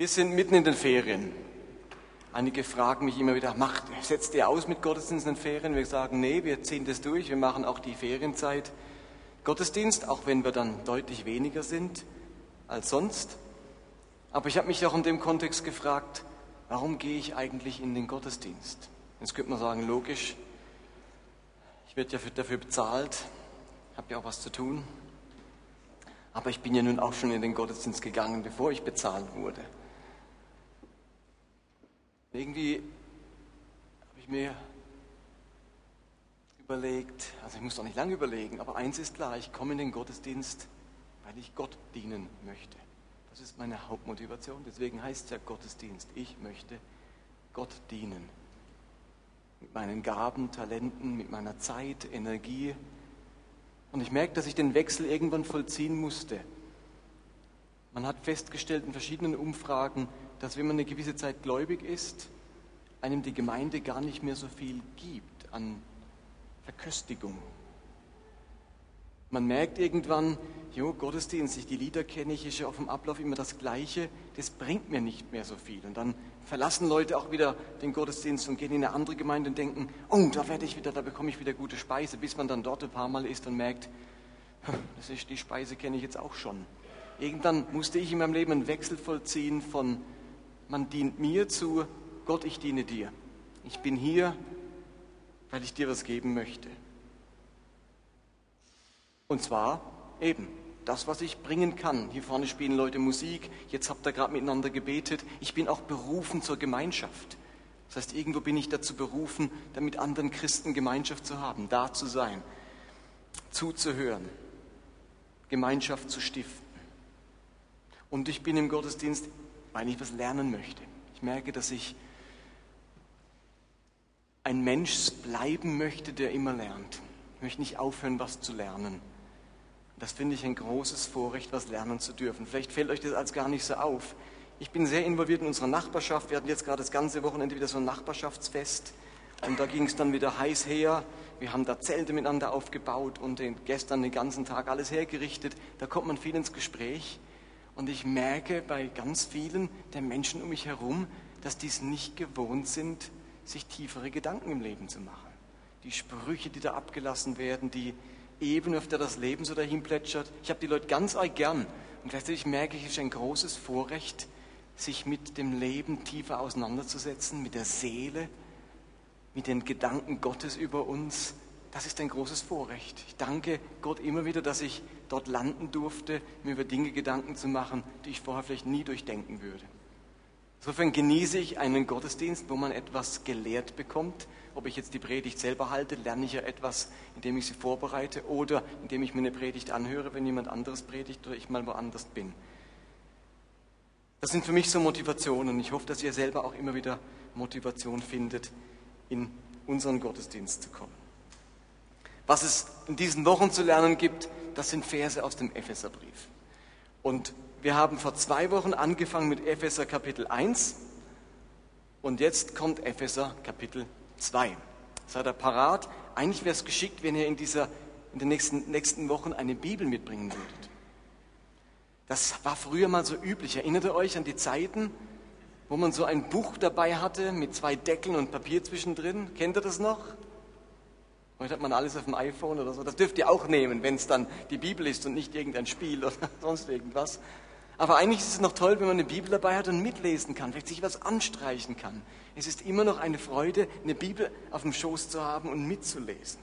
Wir sind mitten in den Ferien. Einige fragen mich immer wieder, macht, setzt ihr aus mit Gottesdienst in den Ferien? Wir sagen, nee, wir ziehen das durch, wir machen auch die Ferienzeit Gottesdienst, auch wenn wir dann deutlich weniger sind als sonst. Aber ich habe mich auch in dem Kontext gefragt, warum gehe ich eigentlich in den Gottesdienst? Jetzt könnte man sagen, logisch, ich werde ja dafür bezahlt, habe ja auch was zu tun. Aber ich bin ja nun auch schon in den Gottesdienst gegangen, bevor ich bezahlt wurde. Irgendwie habe ich mir überlegt, also ich muss doch nicht lange überlegen, aber eins ist klar, ich komme in den Gottesdienst, weil ich Gott dienen möchte. Das ist meine Hauptmotivation, deswegen heißt es ja Gottesdienst. Ich möchte Gott dienen. Mit meinen Gaben, Talenten, mit meiner Zeit, Energie. Und ich merke, dass ich den Wechsel irgendwann vollziehen musste. Man hat festgestellt in verschiedenen Umfragen, dass wenn man eine gewisse Zeit gläubig ist, einem die Gemeinde gar nicht mehr so viel gibt an Verköstigung. Man merkt irgendwann, jo, Gottesdienst, ich die Lieder kenne ich, ist ja auf dem Ablauf immer das Gleiche, das bringt mir nicht mehr so viel. Und dann verlassen Leute auch wieder den Gottesdienst und gehen in eine andere Gemeinde und denken, oh, da werde ich wieder, da bekomme ich wieder gute Speise, bis man dann dort ein paar Mal ist und merkt, das ist, die Speise kenne ich jetzt auch schon. Irgendwann musste ich in meinem Leben einen Wechsel vollziehen von man dient mir zu, Gott, ich diene dir. Ich bin hier, weil ich dir was geben möchte. Und zwar eben das, was ich bringen kann. Hier vorne spielen Leute Musik, jetzt habt ihr gerade miteinander gebetet. Ich bin auch berufen zur Gemeinschaft. Das heißt, irgendwo bin ich dazu berufen, damit anderen Christen Gemeinschaft zu haben, da zu sein, zuzuhören, Gemeinschaft zu stiften. Und ich bin im Gottesdienst weil ich was lernen möchte. Ich merke, dass ich ein Mensch bleiben möchte, der immer lernt. Ich möchte nicht aufhören, was zu lernen. Das finde ich ein großes Vorrecht, was lernen zu dürfen. Vielleicht fällt euch das als gar nicht so auf. Ich bin sehr involviert in unserer Nachbarschaft. Wir hatten jetzt gerade das ganze Wochenende wieder so ein Nachbarschaftsfest. Und da ging es dann wieder heiß her. Wir haben da Zelte miteinander aufgebaut und gestern den ganzen Tag alles hergerichtet. Da kommt man viel ins Gespräch. Und ich merke bei ganz vielen der Menschen um mich herum, dass die es nicht gewohnt sind, sich tiefere Gedanken im Leben zu machen. Die Sprüche, die da abgelassen werden, die Ebene, auf der das Leben so dahin plätschert. Ich habe die Leute ganz arg gern. Und gleichzeitig merke ich, es ist ein großes Vorrecht, sich mit dem Leben tiefer auseinanderzusetzen, mit der Seele, mit den Gedanken Gottes über uns. Das ist ein großes Vorrecht. Ich danke Gott immer wieder, dass ich dort landen durfte, mir über Dinge Gedanken zu machen, die ich vorher vielleicht nie durchdenken würde. Insofern genieße ich einen Gottesdienst, wo man etwas gelehrt bekommt. Ob ich jetzt die Predigt selber halte, lerne ich ja etwas, indem ich sie vorbereite oder indem ich mir eine Predigt anhöre, wenn jemand anderes predigt oder ich mal woanders bin. Das sind für mich so Motivationen. Ich hoffe, dass ihr selber auch immer wieder Motivation findet, in unseren Gottesdienst zu kommen. Was es in diesen Wochen zu lernen gibt, das sind Verse aus dem Epheserbrief. Und wir haben vor zwei Wochen angefangen mit Epheser Kapitel 1 und jetzt kommt Epheser Kapitel 2. Seid ihr parat? Eigentlich wäre es geschickt, wenn ihr in, dieser, in den nächsten, nächsten Wochen eine Bibel mitbringen würdet. Das war früher mal so üblich. Erinnert ihr euch an die Zeiten, wo man so ein Buch dabei hatte mit zwei Deckeln und Papier zwischendrin? Kennt ihr das noch? Heute hat man alles auf dem iPhone oder so. Das dürft ihr auch nehmen, wenn es dann die Bibel ist und nicht irgendein Spiel oder sonst irgendwas. Aber eigentlich ist es noch toll, wenn man eine Bibel dabei hat und mitlesen kann, vielleicht sich was anstreichen kann. Es ist immer noch eine Freude, eine Bibel auf dem Schoß zu haben und mitzulesen.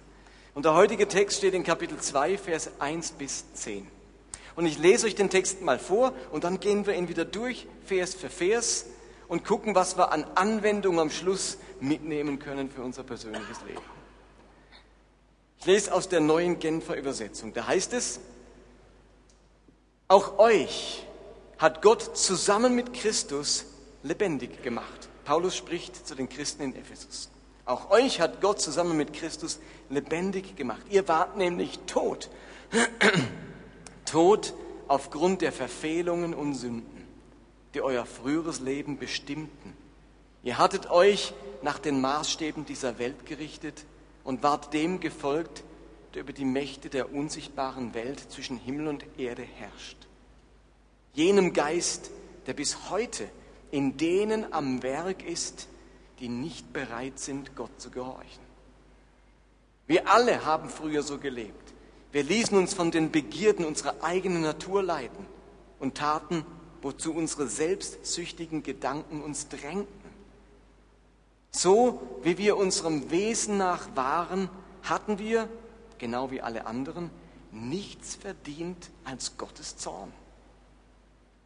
Und der heutige Text steht in Kapitel 2, Vers 1 bis 10. Und ich lese euch den Text mal vor und dann gehen wir ihn wieder durch, Vers für Vers, und gucken, was wir an Anwendung am Schluss mitnehmen können für unser persönliches Leben. Ich lese aus der neuen Genfer Übersetzung. Da heißt es, auch euch hat Gott zusammen mit Christus lebendig gemacht. Paulus spricht zu den Christen in Ephesus. Auch euch hat Gott zusammen mit Christus lebendig gemacht. Ihr wart nämlich tot. tot aufgrund der Verfehlungen und Sünden, die euer früheres Leben bestimmten. Ihr hattet euch nach den Maßstäben dieser Welt gerichtet und ward dem gefolgt, der über die Mächte der unsichtbaren Welt zwischen Himmel und Erde herrscht. Jenem Geist, der bis heute in denen am Werk ist, die nicht bereit sind, Gott zu gehorchen. Wir alle haben früher so gelebt. Wir ließen uns von den Begierden unserer eigenen Natur leiten und taten, wozu unsere selbstsüchtigen Gedanken uns drängten. So wie wir unserem Wesen nach waren, hatten wir, genau wie alle anderen, nichts verdient als Gottes Zorn.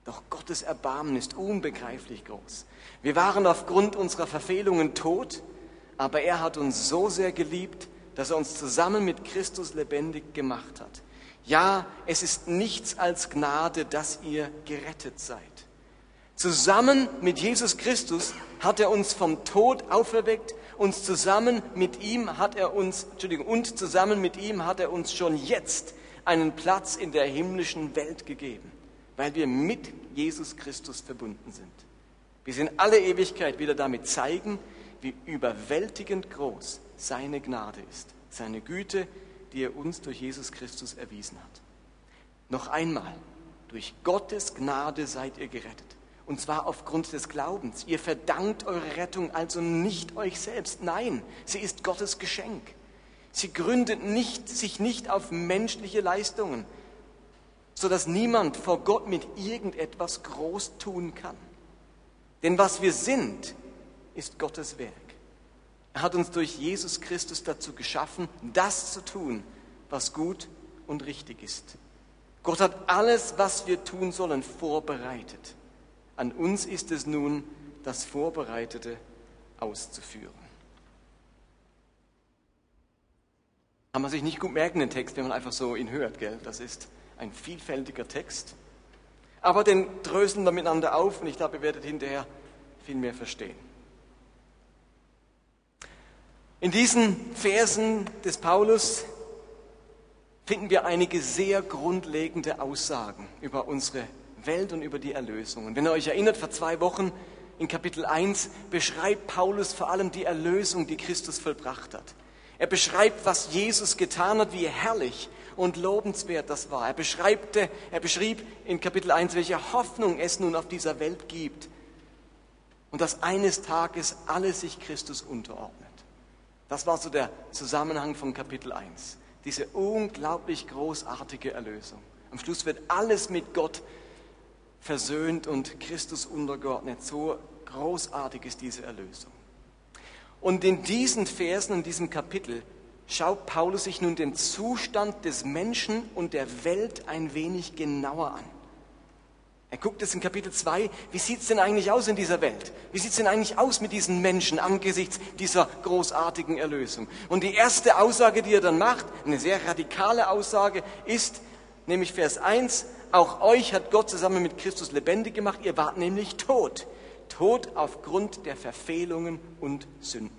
Doch Gottes Erbarmen ist unbegreiflich groß. Wir waren aufgrund unserer Verfehlungen tot, aber er hat uns so sehr geliebt, dass er uns zusammen mit Christus lebendig gemacht hat. Ja, es ist nichts als Gnade, dass ihr gerettet seid. Zusammen mit Jesus Christus hat er uns vom Tod auferweckt, uns zusammen mit ihm hat er uns, Entschuldigung, und zusammen mit ihm hat er uns schon jetzt einen Platz in der himmlischen Welt gegeben, weil wir mit Jesus Christus verbunden sind. Wir sind alle Ewigkeit wieder damit zeigen, wie überwältigend groß seine Gnade ist, seine Güte, die er uns durch Jesus Christus erwiesen hat. Noch einmal, durch Gottes Gnade seid ihr gerettet. Und zwar aufgrund des Glaubens. Ihr verdankt eure Rettung also nicht euch selbst. Nein, sie ist Gottes Geschenk. Sie gründet nicht, sich nicht auf menschliche Leistungen, sodass niemand vor Gott mit irgendetwas groß tun kann. Denn was wir sind, ist Gottes Werk. Er hat uns durch Jesus Christus dazu geschaffen, das zu tun, was gut und richtig ist. Gott hat alles, was wir tun sollen, vorbereitet. An uns ist es nun, das Vorbereitete auszuführen. Kann man sich nicht gut merken, den Text, wenn man einfach so ihn hört, gell? Das ist ein vielfältiger Text. Aber den dröseln wir miteinander auf und ich glaube, ihr werdet hinterher viel mehr verstehen. In diesen Versen des Paulus finden wir einige sehr grundlegende Aussagen über unsere Welt und über die Erlösung. Und wenn ihr euch erinnert, vor zwei Wochen in Kapitel 1 beschreibt Paulus vor allem die Erlösung, die Christus vollbracht hat. Er beschreibt, was Jesus getan hat, wie herrlich und lobenswert das war. Er, beschreibte, er beschrieb in Kapitel 1, welche Hoffnung es nun auf dieser Welt gibt und dass eines Tages alles sich Christus unterordnet. Das war so der Zusammenhang von Kapitel 1. Diese unglaublich großartige Erlösung. Am Schluss wird alles mit Gott versöhnt und Christus untergeordnet. So großartig ist diese Erlösung. Und in diesen Versen, in diesem Kapitel, schaut Paulus sich nun den Zustand des Menschen und der Welt ein wenig genauer an. Er guckt es in Kapitel 2, wie sieht es denn eigentlich aus in dieser Welt? Wie sieht es denn eigentlich aus mit diesen Menschen angesichts dieser großartigen Erlösung? Und die erste Aussage, die er dann macht, eine sehr radikale Aussage, ist nämlich Vers 1, auch euch hat Gott zusammen mit Christus lebendig gemacht, ihr wart nämlich tot. Tot aufgrund der Verfehlungen und Sünden.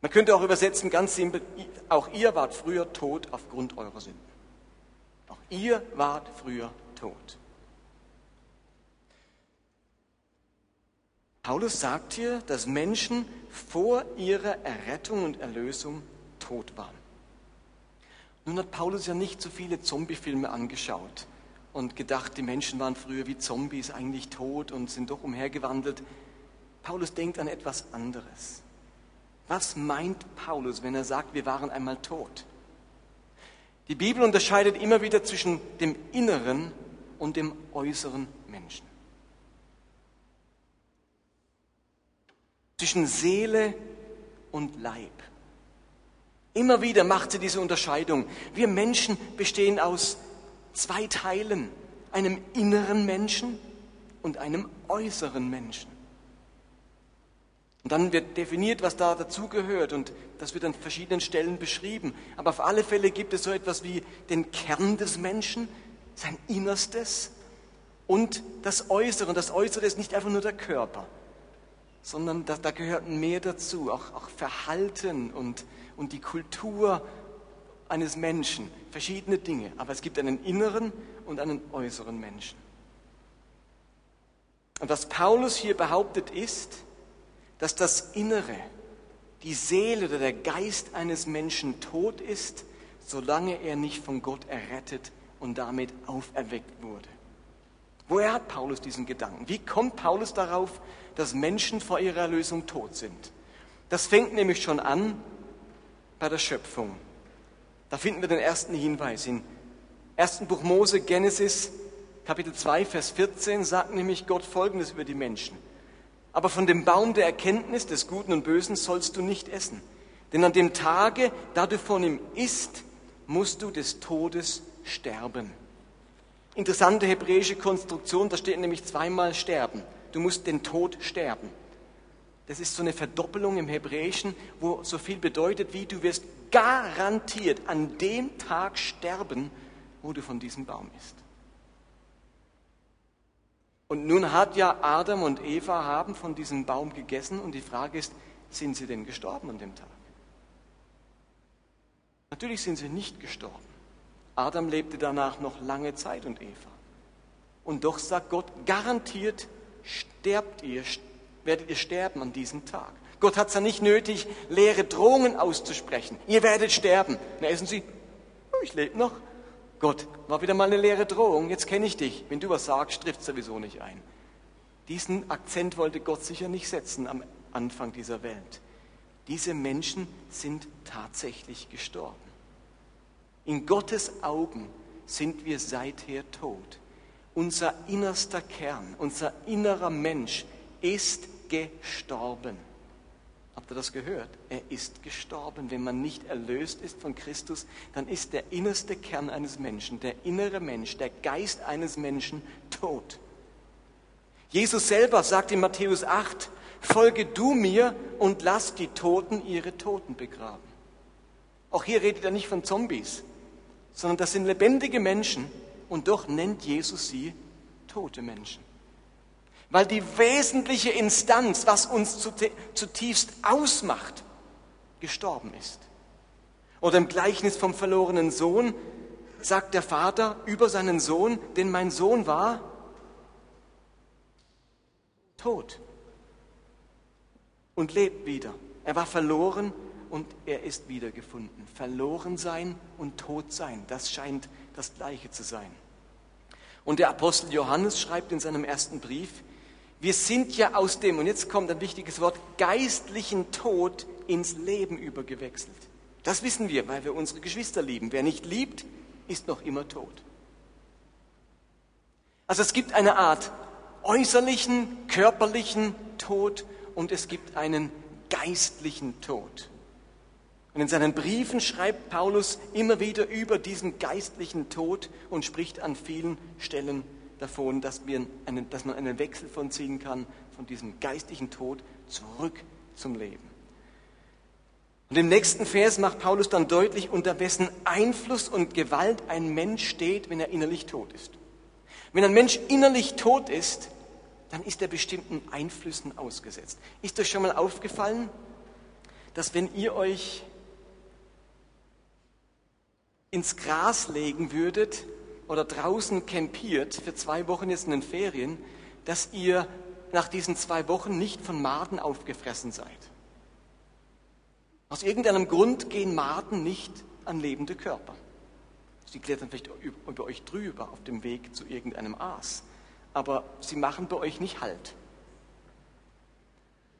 Man könnte auch übersetzen, ganz simpel, auch ihr wart früher tot aufgrund eurer Sünden. Auch ihr wart früher tot. Paulus sagt hier, dass Menschen vor ihrer Errettung und Erlösung tot waren. Nun hat Paulus ja nicht so viele Zombiefilme angeschaut und gedacht, die Menschen waren früher wie Zombies, eigentlich tot und sind doch umhergewandelt. Paulus denkt an etwas anderes. Was meint Paulus, wenn er sagt, wir waren einmal tot? Die Bibel unterscheidet immer wieder zwischen dem inneren und dem äußeren Menschen. Zwischen Seele und Leib. Immer wieder macht sie diese Unterscheidung. Wir Menschen bestehen aus zwei Teilen, einem inneren Menschen und einem äußeren Menschen. Und dann wird definiert, was da dazugehört und das wird an verschiedenen Stellen beschrieben. Aber auf alle Fälle gibt es so etwas wie den Kern des Menschen, sein Innerstes und das Äußere. Und das Äußere ist nicht einfach nur der Körper, sondern da, da gehört mehr dazu, auch, auch Verhalten und und die Kultur eines Menschen, verschiedene Dinge, aber es gibt einen inneren und einen äußeren Menschen. Und was Paulus hier behauptet ist, dass das Innere, die Seele oder der Geist eines Menschen tot ist, solange er nicht von Gott errettet und damit auferweckt wurde. Woher hat Paulus diesen Gedanken? Wie kommt Paulus darauf, dass Menschen vor ihrer Erlösung tot sind? Das fängt nämlich schon an bei der Schöpfung. Da finden wir den ersten Hinweis. Im ersten Buch Mose, Genesis, Kapitel 2, Vers 14, sagt nämlich Gott Folgendes über die Menschen. Aber von dem Baum der Erkenntnis des Guten und Bösen sollst du nicht essen. Denn an dem Tage, da du von ihm isst, musst du des Todes sterben. Interessante hebräische Konstruktion, da steht nämlich zweimal sterben. Du musst den Tod sterben. Das ist so eine Verdoppelung im Hebräischen, wo so viel bedeutet wie du wirst garantiert an dem Tag sterben, wo du von diesem Baum isst. Und nun hat ja Adam und Eva haben von diesem Baum gegessen und die Frage ist, sind sie denn gestorben an dem Tag? Natürlich sind sie nicht gestorben. Adam lebte danach noch lange Zeit und Eva. Und doch sagt Gott, garantiert sterbt ihr, werdet ihr sterben an diesem Tag. Gott hat es ja nicht nötig, leere Drohungen auszusprechen. Ihr werdet sterben. Na, essen Sie, oh, ich lebe noch. Gott, war wieder mal eine leere Drohung, jetzt kenne ich dich. Wenn du was sagst, trifft sowieso nicht ein. Diesen Akzent wollte Gott sicher nicht setzen am Anfang dieser Welt. Diese Menschen sind tatsächlich gestorben. In Gottes Augen sind wir seither tot. Unser innerster Kern, unser innerer Mensch ist gestorben. Habt ihr das gehört? Er ist gestorben. Wenn man nicht erlöst ist von Christus, dann ist der innerste Kern eines Menschen, der innere Mensch, der Geist eines Menschen tot. Jesus selber sagt in Matthäus 8, folge du mir und lass die Toten ihre Toten begraben. Auch hier redet er nicht von Zombies, sondern das sind lebendige Menschen und doch nennt Jesus sie tote Menschen. Weil die wesentliche Instanz, was uns zutiefst ausmacht, gestorben ist. Oder im Gleichnis vom verlorenen Sohn sagt der Vater über seinen Sohn, denn mein Sohn war tot und lebt wieder. Er war verloren und er ist wiedergefunden. Verloren sein und tot sein, das scheint das gleiche zu sein. Und der Apostel Johannes schreibt in seinem ersten Brief, wir sind ja aus dem, und jetzt kommt ein wichtiges Wort, geistlichen Tod ins Leben übergewechselt. Das wissen wir, weil wir unsere Geschwister lieben. Wer nicht liebt, ist noch immer tot. Also es gibt eine Art äußerlichen, körperlichen Tod und es gibt einen geistlichen Tod. Und in seinen Briefen schreibt Paulus immer wieder über diesen geistlichen Tod und spricht an vielen Stellen davon, dass, einen, dass man einen Wechsel von ziehen kann, von diesem geistlichen Tod zurück zum Leben. Und im nächsten Vers macht Paulus dann deutlich, unter wessen Einfluss und Gewalt ein Mensch steht, wenn er innerlich tot ist. Wenn ein Mensch innerlich tot ist, dann ist er bestimmten Einflüssen ausgesetzt. Ist euch schon mal aufgefallen, dass wenn ihr euch ins Gras legen würdet oder draußen campiert für zwei Wochen jetzt in den Ferien, dass ihr nach diesen zwei Wochen nicht von Maden aufgefressen seid. Aus irgendeinem Grund gehen Maden nicht an lebende Körper. Sie klettern vielleicht über euch drüber auf dem Weg zu irgendeinem Aas, aber sie machen bei euch nicht Halt.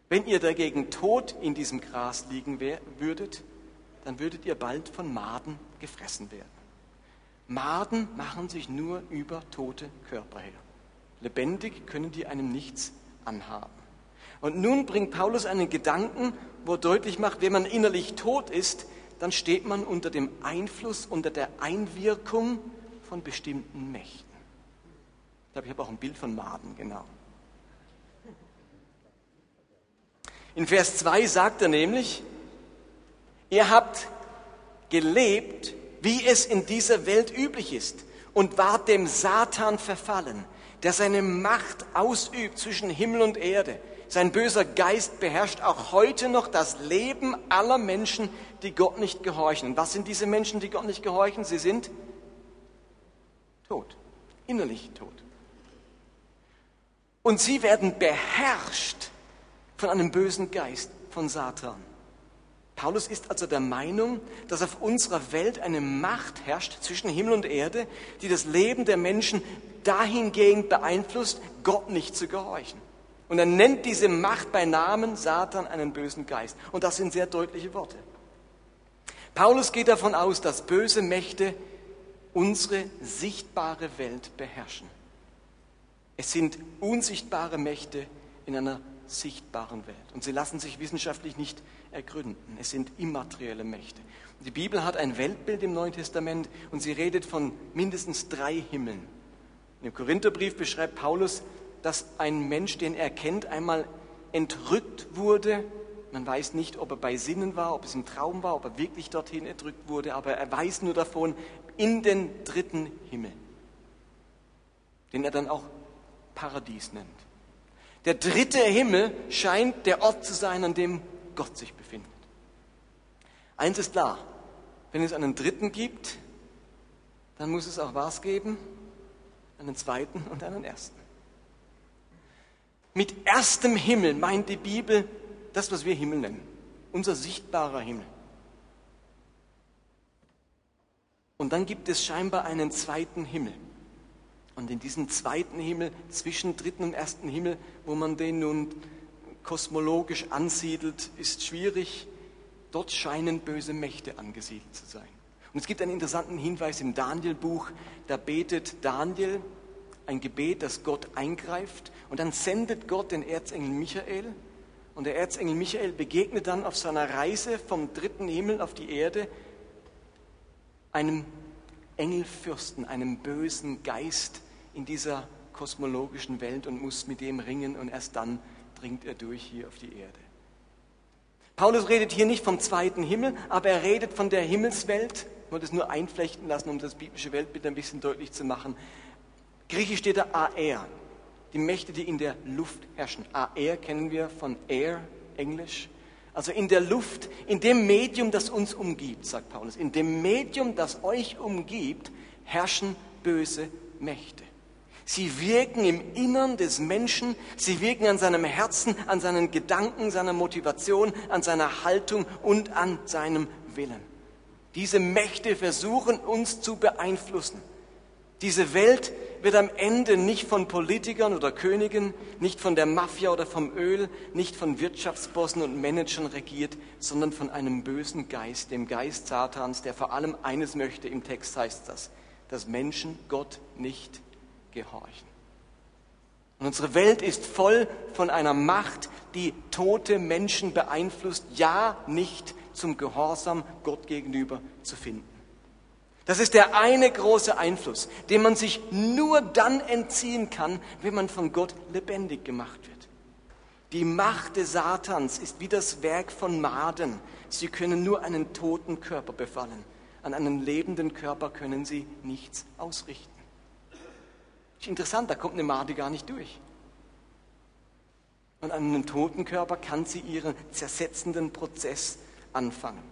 Wenn ihr dagegen tot in diesem Gras liegen würdet, dann würdet ihr bald von Maden gefressen werden. Maden machen sich nur über tote Körper her. Lebendig können die einem nichts anhaben. Und nun bringt Paulus einen Gedanken, wo er deutlich macht, wenn man innerlich tot ist, dann steht man unter dem Einfluss, unter der Einwirkung von bestimmten Mächten. Ich glaube, ich habe auch ein Bild von Maden, genau. In Vers 2 sagt er nämlich, ihr habt gelebt wie es in dieser Welt üblich ist, und war dem Satan verfallen, der seine Macht ausübt zwischen Himmel und Erde. Sein böser Geist beherrscht auch heute noch das Leben aller Menschen, die Gott nicht gehorchen. Und was sind diese Menschen, die Gott nicht gehorchen? Sie sind tot, innerlich tot. Und sie werden beherrscht von einem bösen Geist, von Satan. Paulus ist also der Meinung, dass auf unserer Welt eine Macht herrscht zwischen Himmel und Erde, die das Leben der Menschen dahingehend beeinflusst, Gott nicht zu gehorchen. Und er nennt diese Macht bei Namen Satan einen bösen Geist. Und das sind sehr deutliche Worte. Paulus geht davon aus, dass böse Mächte unsere sichtbare Welt beherrschen. Es sind unsichtbare Mächte in einer sichtbaren Welt. Und sie lassen sich wissenschaftlich nicht ergründen. Es sind immaterielle Mächte. Die Bibel hat ein Weltbild im Neuen Testament und sie redet von mindestens drei Himmeln. Im Korintherbrief beschreibt Paulus, dass ein Mensch, den er kennt, einmal entrückt wurde. Man weiß nicht, ob er bei Sinnen war, ob es im Traum war, ob er wirklich dorthin entrückt wurde, aber er weiß nur davon, in den dritten Himmel, den er dann auch Paradies nennt. Der dritte Himmel scheint der Ort zu sein, an dem Gott sich befindet. Eins ist klar, wenn es einen dritten gibt, dann muss es auch was geben? Einen zweiten und einen ersten. Mit erstem Himmel meint die Bibel das, was wir Himmel nennen. Unser sichtbarer Himmel. Und dann gibt es scheinbar einen zweiten Himmel. Und in diesem zweiten Himmel, zwischen dritten und ersten Himmel, wo man den nun kosmologisch ansiedelt, ist schwierig. Dort scheinen böse Mächte angesiedelt zu sein. Und es gibt einen interessanten Hinweis im Daniel-Buch. Da betet Daniel ein Gebet, dass Gott eingreift. Und dann sendet Gott den Erzengel Michael. Und der Erzengel Michael begegnet dann auf seiner Reise vom dritten Himmel auf die Erde einem Engelfürsten, einem bösen Geist, in dieser kosmologischen Welt und muss mit dem ringen und erst dann dringt er durch hier auf die Erde. Paulus redet hier nicht vom zweiten Himmel, aber er redet von der Himmelswelt. Ich wollte es nur einflechten lassen, um das biblische Weltbild ein bisschen deutlich zu machen. Griechisch steht da Aer, die Mächte, die in der Luft herrschen. Aer kennen wir von Air, Englisch. Also in der Luft, in dem Medium, das uns umgibt, sagt Paulus. In dem Medium, das euch umgibt, herrschen böse Mächte. Sie wirken im Innern des Menschen, sie wirken an seinem Herzen, an seinen Gedanken, seiner Motivation, an seiner Haltung und an seinem Willen. Diese Mächte versuchen uns zu beeinflussen. Diese Welt wird am Ende nicht von Politikern oder Königen, nicht von der Mafia oder vom Öl, nicht von Wirtschaftsbossen und Managern regiert, sondern von einem bösen Geist, dem Geist Satans, der vor allem eines möchte, im Text heißt das, dass Menschen Gott nicht gehorchen. Und unsere Welt ist voll von einer Macht, die tote Menschen beeinflusst, ja nicht zum Gehorsam Gott gegenüber zu finden. Das ist der eine große Einfluss, dem man sich nur dann entziehen kann, wenn man von Gott lebendig gemacht wird. Die Macht des Satans ist wie das Werk von Maden. Sie können nur einen toten Körper befallen. An einen lebenden Körper können sie nichts ausrichten. Interessant, da kommt eine Made gar nicht durch. Und an einem toten Körper kann sie ihren zersetzenden Prozess anfangen.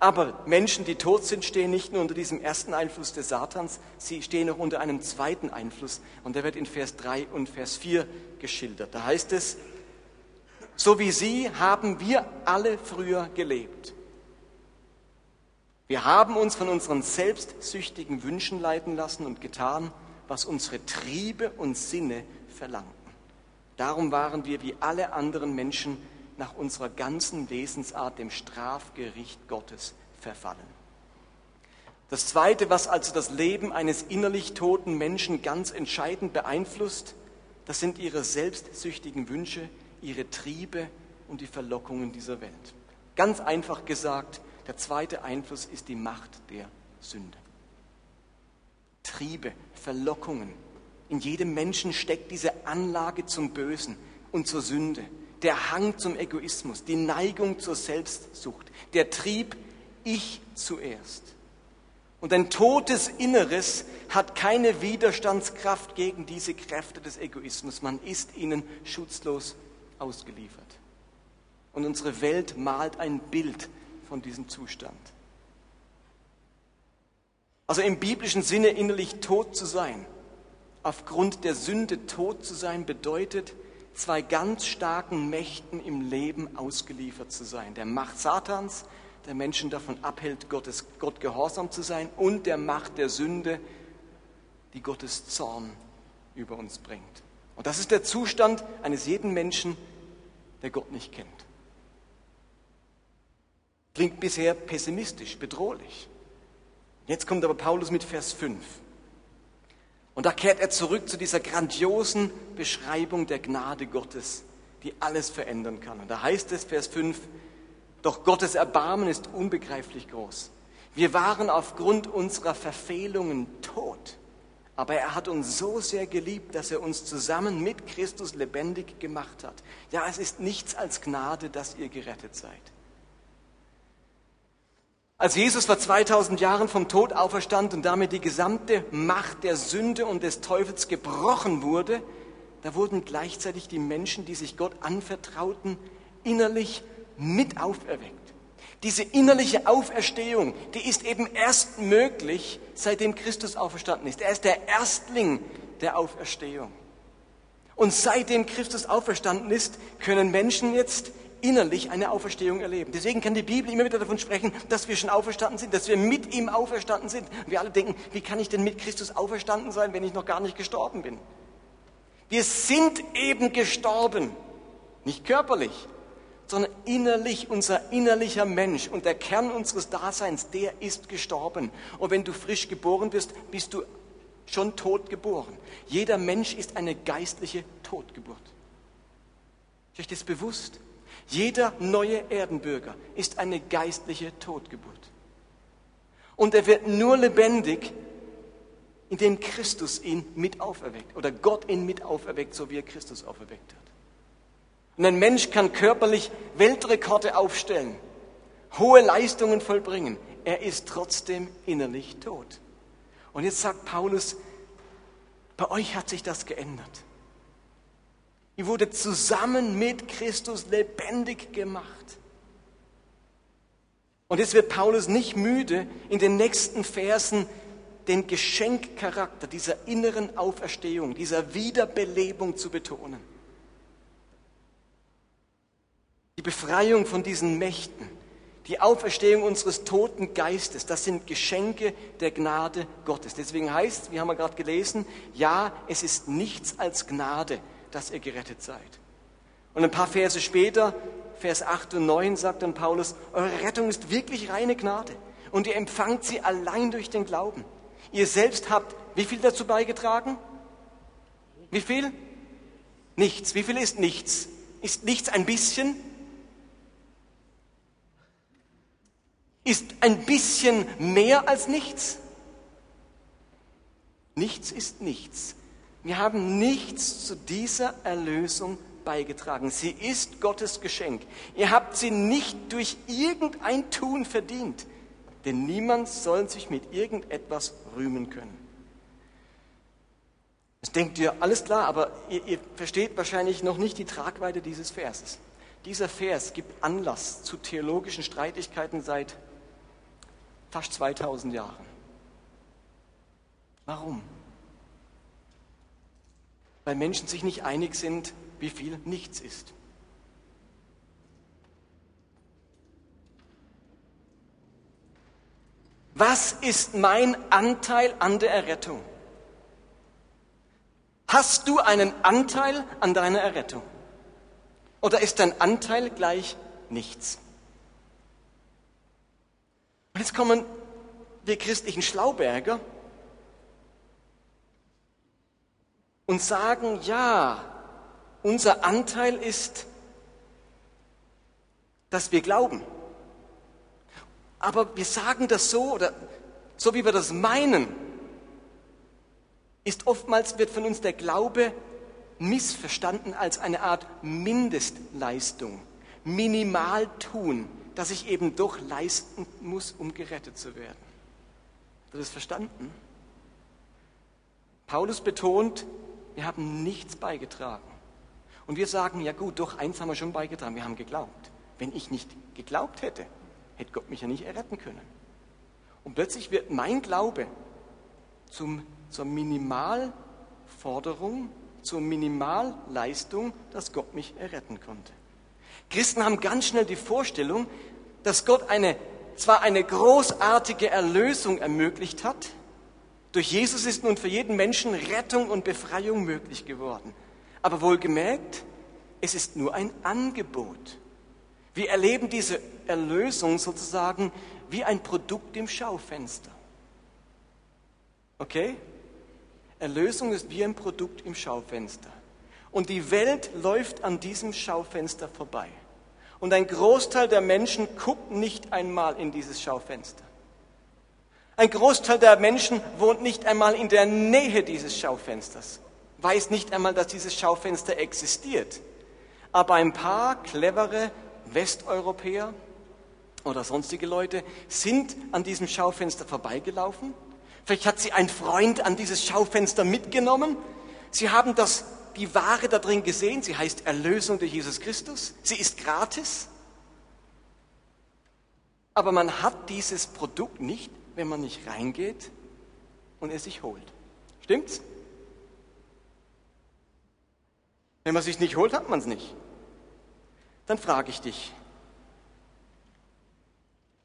Aber Menschen, die tot sind, stehen nicht nur unter diesem ersten Einfluss des Satans, sie stehen auch unter einem zweiten Einfluss. Und der wird in Vers 3 und Vers 4 geschildert. Da heißt es, so wie sie haben wir alle früher gelebt. Wir haben uns von unseren selbstsüchtigen Wünschen leiten lassen und getan, was unsere Triebe und Sinne verlangten. Darum waren wir wie alle anderen Menschen nach unserer ganzen Wesensart dem Strafgericht Gottes verfallen. Das Zweite, was also das Leben eines innerlich toten Menschen ganz entscheidend beeinflusst, das sind ihre selbstsüchtigen Wünsche, ihre Triebe und die Verlockungen dieser Welt. Ganz einfach gesagt, der zweite Einfluss ist die Macht der Sünde. Triebe, Verlockungen. In jedem Menschen steckt diese Anlage zum Bösen und zur Sünde, der Hang zum Egoismus, die Neigung zur Selbstsucht, der Trieb, ich zuerst. Und ein totes Inneres hat keine Widerstandskraft gegen diese Kräfte des Egoismus. Man ist ihnen schutzlos ausgeliefert. Und unsere Welt malt ein Bild von diesem Zustand. Also im biblischen Sinne innerlich tot zu sein, aufgrund der Sünde tot zu sein, bedeutet, zwei ganz starken Mächten im Leben ausgeliefert zu sein. Der Macht Satans der Menschen davon abhält, Gottes, Gott gehorsam zu sein und der Macht der Sünde, die Gottes Zorn über uns bringt. Und das ist der Zustand eines jeden Menschen, der Gott nicht kennt. Klingt bisher pessimistisch, bedrohlich. Jetzt kommt aber Paulus mit Vers 5. Und da kehrt er zurück zu dieser grandiosen Beschreibung der Gnade Gottes, die alles verändern kann. Und da heißt es, Vers 5, doch Gottes Erbarmen ist unbegreiflich groß. Wir waren aufgrund unserer Verfehlungen tot, aber er hat uns so sehr geliebt, dass er uns zusammen mit Christus lebendig gemacht hat. Ja, es ist nichts als Gnade, dass ihr gerettet seid. Als Jesus vor 2000 Jahren vom Tod auferstand und damit die gesamte Macht der Sünde und des Teufels gebrochen wurde, da wurden gleichzeitig die Menschen, die sich Gott anvertrauten, innerlich mit auferweckt. Diese innerliche Auferstehung, die ist eben erst möglich, seitdem Christus auferstanden ist. Er ist der Erstling der Auferstehung. Und seitdem Christus auferstanden ist, können Menschen jetzt innerlich eine Auferstehung erleben. Deswegen kann die Bibel immer wieder davon sprechen, dass wir schon auferstanden sind, dass wir mit ihm auferstanden sind. Und wir alle denken, wie kann ich denn mit Christus auferstanden sein, wenn ich noch gar nicht gestorben bin? Wir sind eben gestorben, nicht körperlich, sondern innerlich, unser innerlicher Mensch und der Kern unseres Daseins, der ist gestorben. Und wenn du frisch geboren wirst, bist du schon tot geboren. Jeder Mensch ist eine geistliche Totgeburt. Ist euch das bewusst? Jeder neue Erdenbürger ist eine geistliche Totgeburt. Und er wird nur lebendig, indem Christus ihn mit auferweckt oder Gott ihn mit auferweckt, so wie er Christus auferweckt hat. Und ein Mensch kann körperlich Weltrekorde aufstellen, hohe Leistungen vollbringen. Er ist trotzdem innerlich tot. Und jetzt sagt Paulus, bei euch hat sich das geändert. Ihr wurde zusammen mit Christus lebendig gemacht. Und jetzt wird Paulus nicht müde, in den nächsten Versen den Geschenkcharakter dieser inneren Auferstehung, dieser Wiederbelebung zu betonen. Die Befreiung von diesen Mächten, die Auferstehung unseres toten Geistes, das sind Geschenke der Gnade Gottes. Deswegen heißt, wie haben wir gerade gelesen, ja, es ist nichts als Gnade, dass ihr gerettet seid. Und ein paar Verse später, Vers 8 und 9, sagt dann Paulus, eure Rettung ist wirklich reine Gnade und ihr empfangt sie allein durch den Glauben. Ihr selbst habt wie viel dazu beigetragen? Wie viel? Nichts. Wie viel ist nichts? Ist nichts ein bisschen? ist ein bisschen mehr als nichts. Nichts ist nichts. Wir haben nichts zu dieser Erlösung beigetragen. Sie ist Gottes Geschenk. Ihr habt sie nicht durch irgendein Tun verdient, denn niemand soll sich mit irgendetwas rühmen können. Das denkt ihr, alles klar, aber ihr, ihr versteht wahrscheinlich noch nicht die Tragweite dieses Verses. Dieser Vers gibt Anlass zu theologischen Streitigkeiten seit fast 2000 Jahren. Warum? Weil Menschen sich nicht einig sind, wie viel nichts ist. Was ist mein Anteil an der Errettung? Hast du einen Anteil an deiner Errettung? Oder ist dein Anteil gleich nichts? Und jetzt kommen wir christlichen Schlauberger und sagen, ja, unser Anteil ist, dass wir glauben. Aber wir sagen das so oder so wie wir das meinen, ist oftmals wird von uns der Glaube missverstanden als eine Art Mindestleistung, Minimaltun, das ich eben doch leisten muss, um gerettet zu werden. Habt ihr das verstanden? Paulus betont, wir haben nichts beigetragen. Und wir sagen, ja gut, doch, eins haben wir schon beigetragen, wir haben geglaubt. Wenn ich nicht geglaubt hätte, hätte Gott mich ja nicht erretten können. Und plötzlich wird mein Glaube zum, zur Minimalforderung, zur Minimalleistung, dass Gott mich erretten konnte. Christen haben ganz schnell die Vorstellung, dass Gott eine zwar eine großartige Erlösung ermöglicht hat, durch Jesus ist nun für jeden Menschen Rettung und Befreiung möglich geworden. Aber wohlgemerkt, es ist nur ein Angebot. Wir erleben diese Erlösung sozusagen wie ein Produkt im Schaufenster. Okay? Erlösung ist wie ein Produkt im Schaufenster. Und die Welt läuft an diesem Schaufenster vorbei. Und ein Großteil der Menschen guckt nicht einmal in dieses Schaufenster. Ein Großteil der Menschen wohnt nicht einmal in der Nähe dieses Schaufensters, weiß nicht einmal, dass dieses Schaufenster existiert. Aber ein paar clevere Westeuropäer oder sonstige Leute sind an diesem Schaufenster vorbeigelaufen. Vielleicht hat sie ein Freund an dieses Schaufenster mitgenommen. Sie haben das die Ware da drin gesehen. Sie heißt Erlösung durch Jesus Christus. Sie ist gratis. Aber man hat dieses Produkt nicht, wenn man nicht reingeht und es sich holt. Stimmt's? Wenn man es sich nicht holt, hat man es nicht. Dann frage ich dich,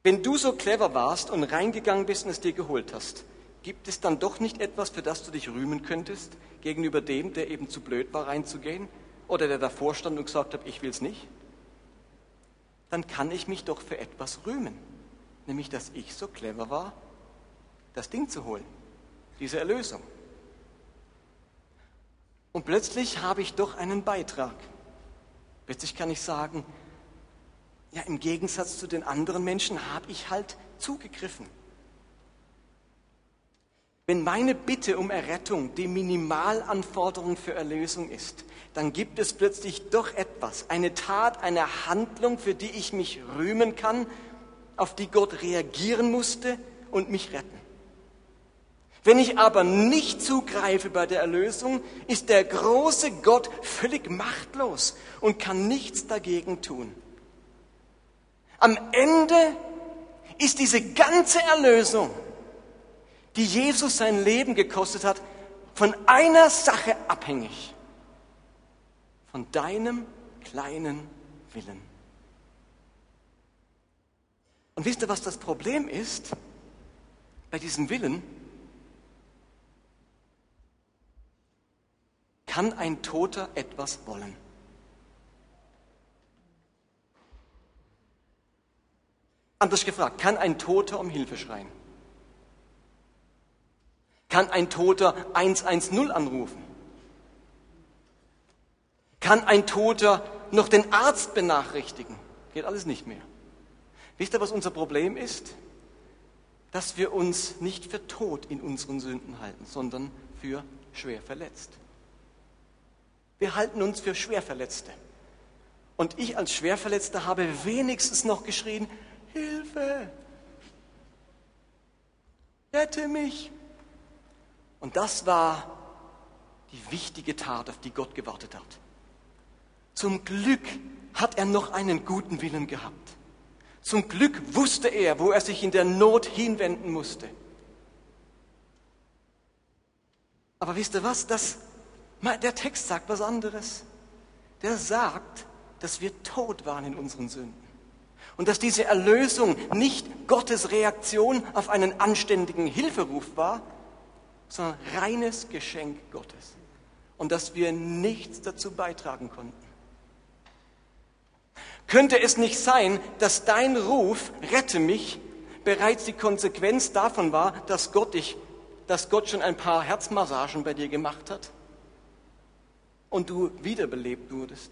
wenn du so clever warst und reingegangen bist und es dir geholt hast, Gibt es dann doch nicht etwas, für das du dich rühmen könntest, gegenüber dem, der eben zu blöd war, reinzugehen? Oder der davor stand und gesagt hat, ich will es nicht? Dann kann ich mich doch für etwas rühmen. Nämlich, dass ich so clever war, das Ding zu holen. Diese Erlösung. Und plötzlich habe ich doch einen Beitrag. Plötzlich kann ich sagen, ja, im Gegensatz zu den anderen Menschen habe ich halt zugegriffen. Wenn meine Bitte um Errettung die Minimalanforderung für Erlösung ist, dann gibt es plötzlich doch etwas, eine Tat, eine Handlung, für die ich mich rühmen kann, auf die Gott reagieren musste und mich retten. Wenn ich aber nicht zugreife bei der Erlösung, ist der große Gott völlig machtlos und kann nichts dagegen tun. Am Ende ist diese ganze Erlösung die Jesus sein Leben gekostet hat, von einer Sache abhängig. Von deinem kleinen Willen. Und wisst ihr, was das Problem ist bei diesem Willen? Kann ein Toter etwas wollen? Anders gefragt, kann ein Toter um Hilfe schreien? Kann ein Toter 110 anrufen? Kann ein Toter noch den Arzt benachrichtigen? Geht alles nicht mehr. Wisst ihr, was unser Problem ist? Dass wir uns nicht für tot in unseren Sünden halten, sondern für schwer verletzt. Wir halten uns für Schwerverletzte. Und ich als Schwerverletzter habe wenigstens noch geschrien, Hilfe, rette mich. Und das war die wichtige Tat, auf die Gott gewartet hat. Zum Glück hat er noch einen guten Willen gehabt. Zum Glück wusste er, wo er sich in der Not hinwenden musste. Aber wisst ihr was? Das, der Text sagt was anderes. Der sagt, dass wir tot waren in unseren Sünden. Und dass diese Erlösung nicht Gottes Reaktion auf einen anständigen Hilferuf war, sondern reines Geschenk Gottes. Und dass wir nichts dazu beitragen konnten. Könnte es nicht sein, dass dein Ruf, rette mich, bereits die Konsequenz davon war, dass Gott dich, dass Gott schon ein paar Herzmassagen bei dir gemacht hat und du wiederbelebt wurdest?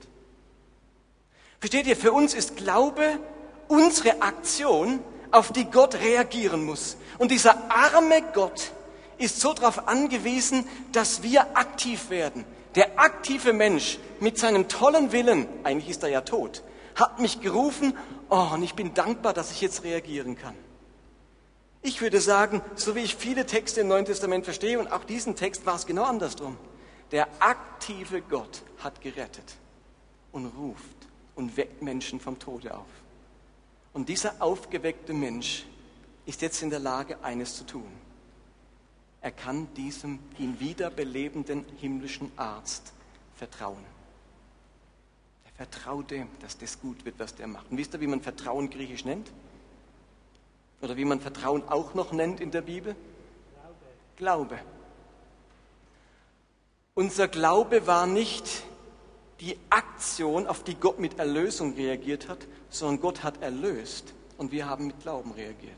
Versteht ihr, für uns ist Glaube unsere Aktion, auf die Gott reagieren muss. Und dieser arme Gott, ist so darauf angewiesen, dass wir aktiv werden. Der aktive Mensch mit seinem tollen Willen, eigentlich ist er ja tot, hat mich gerufen, oh, und ich bin dankbar, dass ich jetzt reagieren kann. Ich würde sagen, so wie ich viele Texte im Neuen Testament verstehe und auch diesen Text war es genau andersrum. Der aktive Gott hat gerettet und ruft und weckt Menschen vom Tode auf. Und dieser aufgeweckte Mensch ist jetzt in der Lage, eines zu tun. Er kann diesem ihn wiederbelebenden himmlischen Arzt vertrauen. Er vertraut dem, dass das gut wird, was der macht. Und wisst ihr, wie man Vertrauen griechisch nennt? Oder wie man Vertrauen auch noch nennt in der Bibel? Glaube. Glaube. Unser Glaube war nicht die Aktion, auf die Gott mit Erlösung reagiert hat, sondern Gott hat erlöst und wir haben mit Glauben reagiert.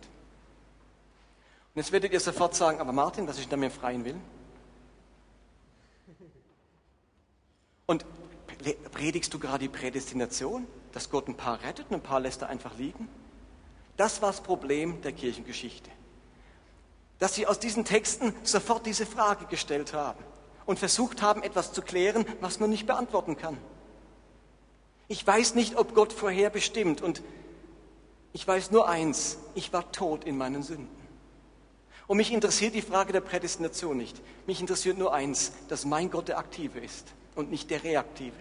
Und jetzt werdet ihr sofort sagen, aber Martin, was ist denn mit freien Willen? Und predigst du gerade die Prädestination, dass Gott ein paar rettet und ein paar lässt er einfach liegen? Das war das Problem der Kirchengeschichte. Dass sie aus diesen Texten sofort diese Frage gestellt haben und versucht haben, etwas zu klären, was man nicht beantworten kann. Ich weiß nicht, ob Gott vorherbestimmt und ich weiß nur eins, ich war tot in meinen Sünden. Und mich interessiert die Frage der Prädestination nicht. Mich interessiert nur eins, dass mein Gott der Aktive ist und nicht der Reaktive.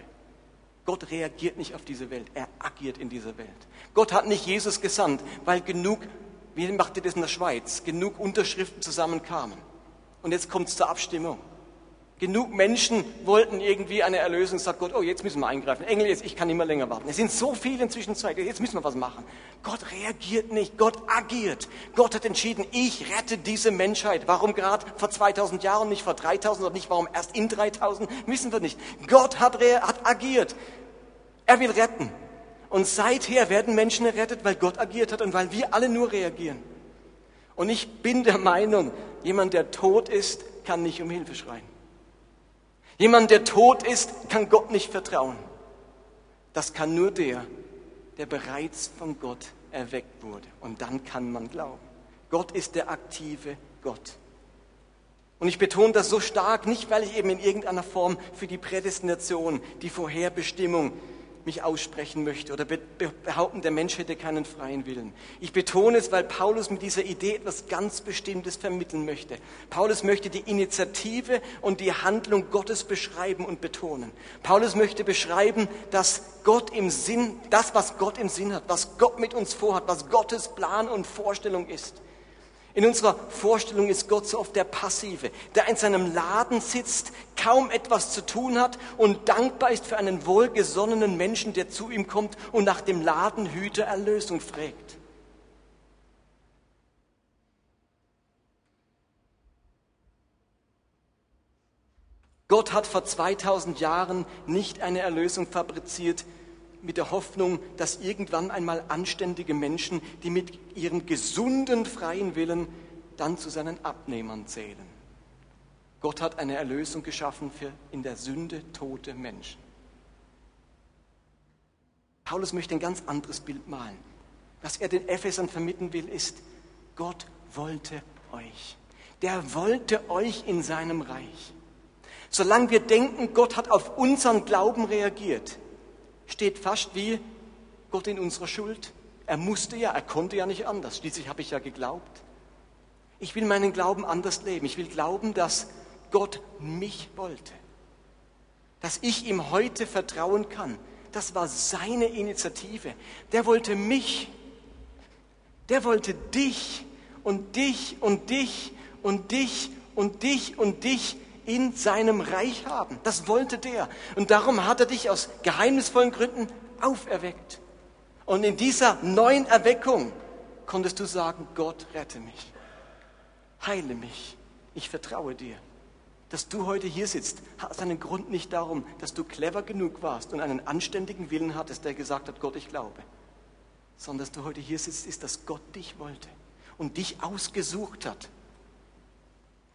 Gott reagiert nicht auf diese Welt, er agiert in dieser Welt. Gott hat nicht Jesus gesandt, weil genug, wie macht ihr das in der Schweiz, genug Unterschriften zusammenkamen. Und jetzt kommt es zur Abstimmung. Genug Menschen wollten irgendwie eine Erlösung, sagt Gott, oh, jetzt müssen wir eingreifen. Engel, jetzt, ich kann nicht mehr länger warten. Es sind so viele inzwischen Zeit, jetzt müssen wir was machen. Gott reagiert nicht, Gott agiert. Gott hat entschieden, ich rette diese Menschheit. Warum gerade vor 2000 Jahren, nicht vor 3000 oder nicht warum erst in 3000, wissen wir nicht. Gott hat, hat agiert. Er will retten. Und seither werden Menschen errettet, weil Gott agiert hat und weil wir alle nur reagieren. Und ich bin der Meinung, jemand, der tot ist, kann nicht um Hilfe schreien. Jemand, der tot ist, kann Gott nicht vertrauen. Das kann nur der, der bereits von Gott erweckt wurde. Und dann kann man glauben. Gott ist der aktive Gott. Und ich betone das so stark, nicht weil ich eben in irgendeiner Form für die Prädestination, die Vorherbestimmung mich aussprechen möchte oder behaupten, der Mensch hätte keinen freien Willen. Ich betone es, weil Paulus mit dieser Idee etwas ganz Bestimmtes vermitteln möchte. Paulus möchte die Initiative und die Handlung Gottes beschreiben und betonen. Paulus möchte beschreiben, dass Gott im Sinn, das, was Gott im Sinn hat, was Gott mit uns vorhat, was Gottes Plan und Vorstellung ist. In unserer Vorstellung ist Gott so oft der Passive, der in seinem Laden sitzt, kaum etwas zu tun hat und dankbar ist für einen wohlgesonnenen Menschen, der zu ihm kommt und nach dem Ladenhüter Erlösung fragt. Gott hat vor 2000 Jahren nicht eine Erlösung fabriziert, mit der Hoffnung, dass irgendwann einmal anständige Menschen, die mit ihrem gesunden freien Willen dann zu seinen Abnehmern zählen. Gott hat eine Erlösung geschaffen für in der Sünde tote Menschen. Paulus möchte ein ganz anderes Bild malen. Was er den Ephesern vermitteln will, ist, Gott wollte euch. Der wollte euch in seinem Reich. Solange wir denken, Gott hat auf unseren Glauben reagiert, steht fast wie Gott in unserer Schuld. Er musste ja, er konnte ja nicht anders. Schließlich habe ich ja geglaubt. Ich will meinen Glauben anders leben. Ich will glauben, dass Gott mich wollte. Dass ich ihm heute vertrauen kann. Das war seine Initiative. Der wollte mich. Der wollte dich und dich und dich und dich und dich und dich in seinem Reich haben. Das wollte der. Und darum hat er dich aus geheimnisvollen Gründen auferweckt. Und in dieser neuen Erweckung konntest du sagen, Gott rette mich, heile mich, ich vertraue dir. Dass du heute hier sitzt, hat seinen Grund nicht darum, dass du clever genug warst und einen anständigen Willen hattest, der gesagt hat, Gott, ich glaube. Sondern dass du heute hier sitzt, ist, dass Gott dich wollte und dich ausgesucht hat.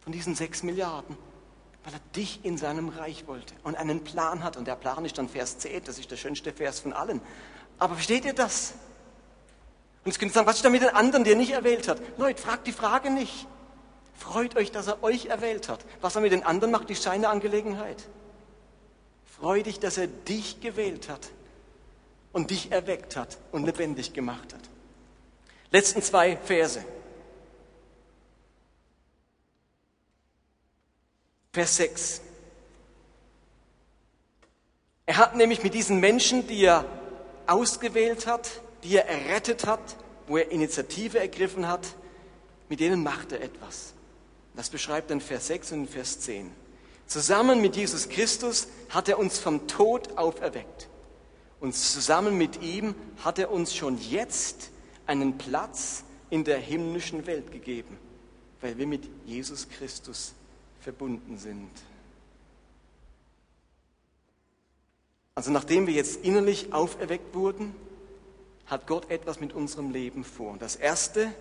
Von diesen sechs Milliarden weil er dich in seinem Reich wollte und einen Plan hat. Und der Plan ist dann Vers 10, das ist der schönste Vers von allen. Aber versteht ihr das? Und jetzt könnt ihr sagen, was ist da mit den anderen, die er nicht erwählt hat? Leute, fragt die Frage nicht. Freut euch, dass er euch erwählt hat. Was er mit den anderen macht, ist seine Angelegenheit. Freu dich, dass er dich gewählt hat und dich erweckt hat und lebendig gemacht hat. Letzten zwei Verse. Vers 6. Er hat nämlich mit diesen Menschen, die er ausgewählt hat, die er errettet hat, wo er Initiative ergriffen hat, mit denen macht er etwas. Das beschreibt dann Vers 6 und Vers 10. Zusammen mit Jesus Christus hat er uns vom Tod auferweckt. Und zusammen mit ihm hat er uns schon jetzt einen Platz in der himmlischen Welt gegeben, weil wir mit Jesus Christus verbunden sind. Also nachdem wir jetzt innerlich auferweckt wurden, hat Gott etwas mit unserem Leben vor. Das Erste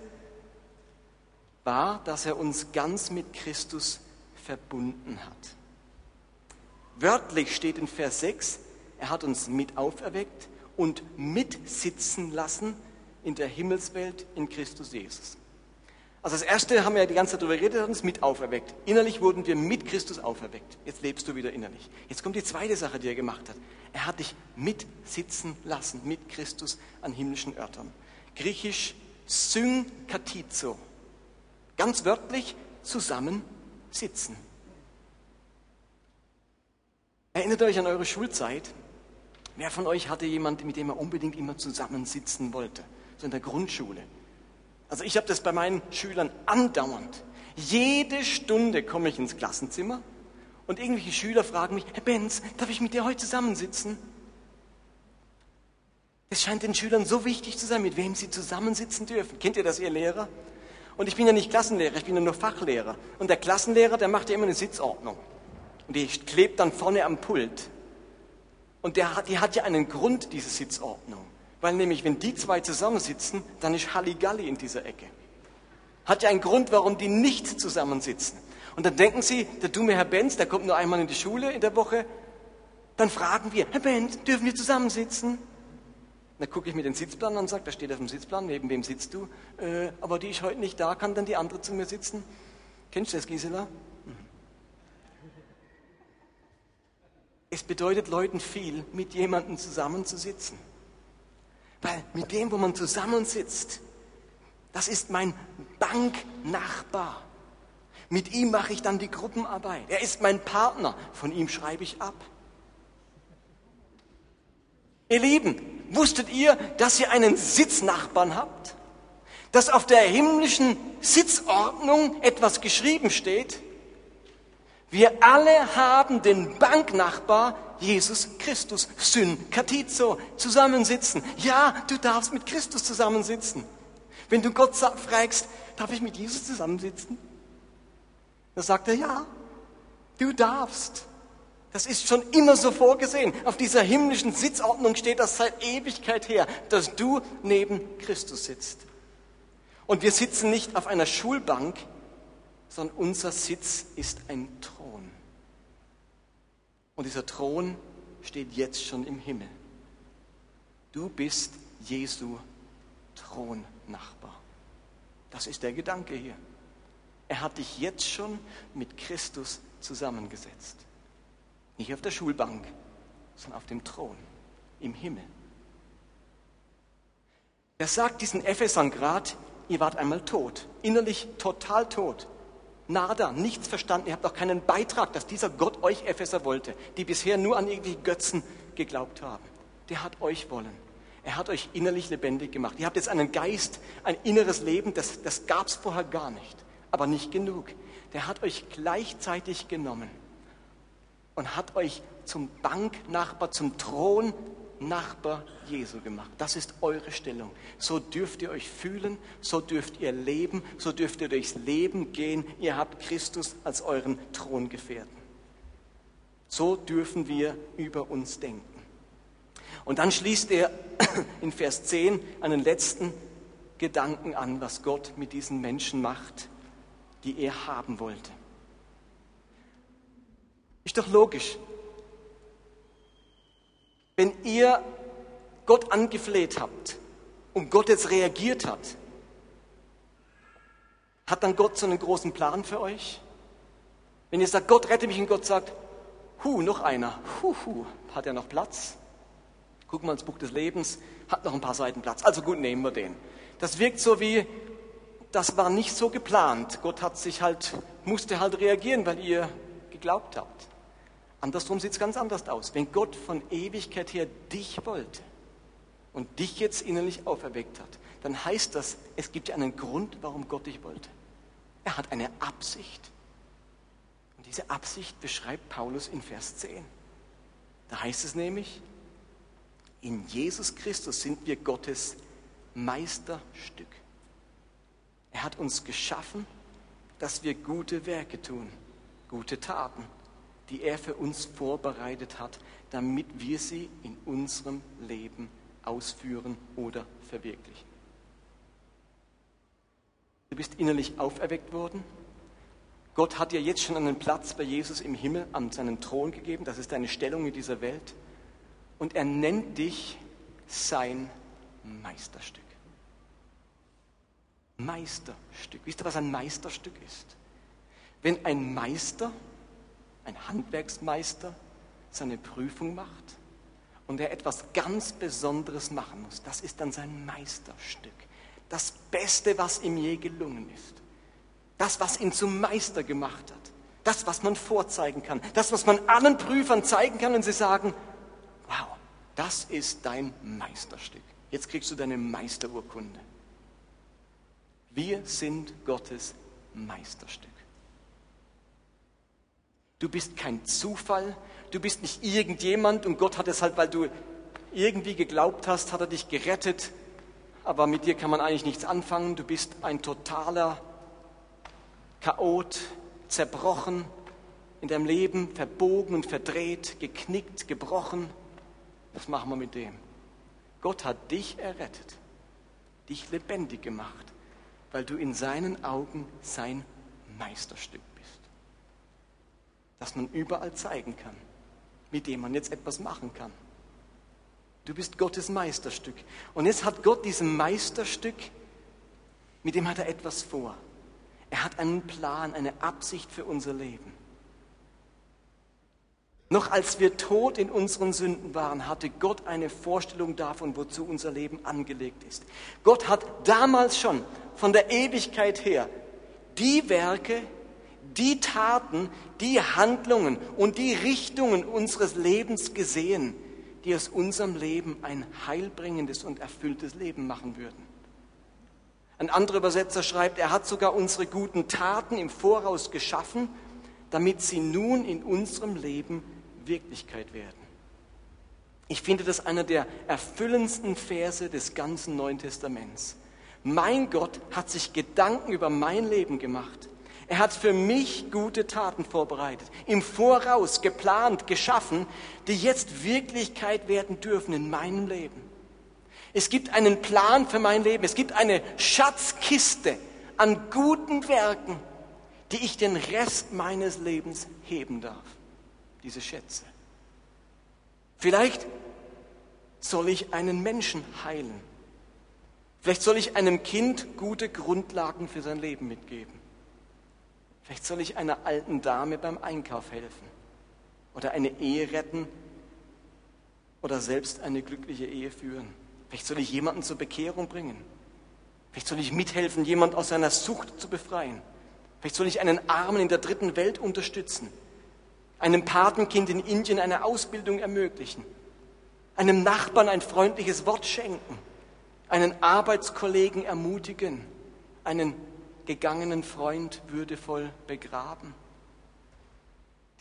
war, dass er uns ganz mit Christus verbunden hat. Wörtlich steht in Vers 6, er hat uns mit auferweckt und mitsitzen lassen in der Himmelswelt in Christus Jesus. Also das Erste haben wir ja die ganze Zeit darüber geredet, er hat uns mit auferweckt. Innerlich wurden wir mit Christus auferweckt. Jetzt lebst du wieder innerlich. Jetzt kommt die zweite Sache, die er gemacht hat. Er hat dich mitsitzen lassen mit Christus an himmlischen Örtern. Griechisch synkatizo. Ganz wörtlich zusammen sitzen. Erinnert euch an eure Schulzeit. Wer von euch hatte jemanden, mit dem er unbedingt immer zusammensitzen wollte? So in der Grundschule. Also ich habe das bei meinen Schülern andauernd. Jede Stunde komme ich ins Klassenzimmer und irgendwelche Schüler fragen mich, Herr Benz, darf ich mit dir heute zusammensitzen? Es scheint den Schülern so wichtig zu sein, mit wem sie zusammensitzen dürfen. Kennt ihr das, ihr Lehrer? Und ich bin ja nicht Klassenlehrer, ich bin ja nur Fachlehrer. Und der Klassenlehrer, der macht ja immer eine Sitzordnung. Und die klebt dann vorne am Pult. Und der die hat ja einen Grund, diese Sitzordnung. Weil nämlich, wenn die zwei zusammensitzen, dann ist Halligalli in dieser Ecke. Hat ja einen Grund, warum die nicht zusammensitzen. Und dann denken sie, der dumme Herr Benz, der kommt nur einmal in die Schule in der Woche. Dann fragen wir, Herr Benz, dürfen wir zusammensitzen? Dann gucke ich mir den Sitzplan an und sage, da steht auf dem Sitzplan, neben wem sitzt du? Äh, aber die ist heute nicht da, kann dann die andere zu mir sitzen? Kennst du das, Gisela? Es bedeutet Leuten viel, mit jemandem zusammenzusitzen. Weil mit dem, wo man zusammensitzt, das ist mein Banknachbar. Mit ihm mache ich dann die Gruppenarbeit. Er ist mein Partner, von ihm schreibe ich ab. Ihr Lieben, wusstet ihr, dass ihr einen Sitznachbarn habt? Dass auf der himmlischen Sitzordnung etwas geschrieben steht? Wir alle haben den Banknachbar Jesus Christus, Synkatizo, zusammensitzen. Ja, du darfst mit Christus zusammensitzen. Wenn du Gott fragst, darf ich mit Jesus zusammensitzen? Dann sagt er, ja, du darfst. Das ist schon immer so vorgesehen. Auf dieser himmlischen Sitzordnung steht das seit Ewigkeit her, dass du neben Christus sitzt. Und wir sitzen nicht auf einer Schulbank, sondern unser Sitz ist ein Thron. Und dieser Thron steht jetzt schon im Himmel. Du bist Jesu Thronnachbar. Das ist der Gedanke hier. Er hat dich jetzt schon mit Christus zusammengesetzt. Nicht auf der Schulbank, sondern auf dem Thron im Himmel. Er sagt diesen Ephesern grad, ihr wart einmal tot, innerlich total tot. Nada, nichts verstanden, ihr habt auch keinen Beitrag, dass dieser Gott euch Epheser wollte, die bisher nur an irgendwelche Götzen geglaubt haben. Der hat euch wollen. Er hat euch innerlich lebendig gemacht. Ihr habt jetzt einen Geist, ein inneres Leben, das, das gab es vorher gar nicht. Aber nicht genug. Der hat euch gleichzeitig genommen und hat euch zum Banknachbar, zum Thronnachbar Jesu gemacht. Das ist eure Stellung. So dürft ihr euch fühlen, so dürft ihr leben, so dürft ihr durchs Leben gehen. Ihr habt Christus als euren Throngefährten. So dürfen wir über uns denken. Und dann schließt er in Vers 10 einen letzten Gedanken an, was Gott mit diesen Menschen macht, die er haben wollte. Ist doch logisch. Wenn ihr Gott angefleht habt und Gott jetzt reagiert hat, hat dann Gott so einen großen Plan für euch? Wenn ihr sagt, Gott rette mich und Gott sagt, hu, noch einer, hu, hu, hat er noch Platz? Gucken wir ins Buch des Lebens, hat noch ein paar Seiten Platz. Also gut, nehmen wir den. Das wirkt so wie, das war nicht so geplant. Gott hat sich halt, musste halt reagieren, weil ihr geglaubt habt. Andersrum sieht es ganz anders aus. Wenn Gott von Ewigkeit her dich wollte und dich jetzt innerlich auferweckt hat, dann heißt das, es gibt ja einen Grund, warum Gott dich wollte. Er hat eine Absicht. Und diese Absicht beschreibt Paulus in Vers 10. Da heißt es nämlich, in Jesus Christus sind wir Gottes Meisterstück. Er hat uns geschaffen, dass wir gute Werke tun, gute Taten, die er für uns vorbereitet hat, damit wir sie in unserem Leben ausführen oder verwirklichen. Du bist innerlich auferweckt worden. Gott hat dir jetzt schon einen Platz bei Jesus im Himmel an seinen Thron gegeben. Das ist deine Stellung in dieser Welt. Und er nennt dich sein Meisterstück. Meisterstück. Wisst ihr, was ein Meisterstück ist? Wenn ein Meister, ein Handwerksmeister, seine Prüfung macht und er etwas ganz Besonderes machen muss, das ist dann sein Meisterstück. Das Beste, was ihm je gelungen ist. Das, was ihn zum Meister gemacht hat. Das, was man vorzeigen kann. Das, was man allen Prüfern zeigen kann und sie sagen, wow, das ist dein Meisterstück. Jetzt kriegst du deine Meisterurkunde. Wir sind Gottes Meisterstück. Du bist kein Zufall, du bist nicht irgendjemand und Gott hat es halt, weil du irgendwie geglaubt hast, hat er dich gerettet, aber mit dir kann man eigentlich nichts anfangen. Du bist ein totaler Chaot, zerbrochen in deinem Leben, verbogen und verdreht, geknickt, gebrochen. Was machen wir mit dem? Gott hat dich errettet, dich lebendig gemacht, weil du in seinen Augen sein Meisterstück. Das man überall zeigen kann, mit dem man jetzt etwas machen kann. Du bist Gottes Meisterstück. Und jetzt hat Gott diesem Meisterstück, mit dem hat er etwas vor. Er hat einen Plan, eine Absicht für unser Leben. Noch als wir tot in unseren Sünden waren, hatte Gott eine Vorstellung davon, wozu unser Leben angelegt ist. Gott hat damals schon von der Ewigkeit her die Werke, die Taten, die Handlungen und die Richtungen unseres Lebens gesehen, die aus unserem Leben ein heilbringendes und erfülltes Leben machen würden. Ein anderer Übersetzer schreibt, er hat sogar unsere guten Taten im Voraus geschaffen, damit sie nun in unserem Leben Wirklichkeit werden. Ich finde das einer der erfüllendsten Verse des ganzen Neuen Testaments. Mein Gott hat sich Gedanken über mein Leben gemacht. Er hat für mich gute Taten vorbereitet, im Voraus geplant, geschaffen, die jetzt Wirklichkeit werden dürfen in meinem Leben. Es gibt einen Plan für mein Leben. Es gibt eine Schatzkiste an guten Werken, die ich den Rest meines Lebens heben darf diese Schätze. Vielleicht soll ich einen Menschen heilen. Vielleicht soll ich einem Kind gute Grundlagen für sein Leben mitgeben. Vielleicht soll ich einer alten Dame beim Einkauf helfen oder eine Ehe retten oder selbst eine glückliche Ehe führen. Vielleicht soll ich jemanden zur Bekehrung bringen. Vielleicht soll ich mithelfen, jemand aus seiner Sucht zu befreien. Vielleicht soll ich einen Armen in der dritten Welt unterstützen einem Patenkind in Indien eine Ausbildung ermöglichen, einem Nachbarn ein freundliches Wort schenken, einen Arbeitskollegen ermutigen, einen gegangenen Freund würdevoll begraben.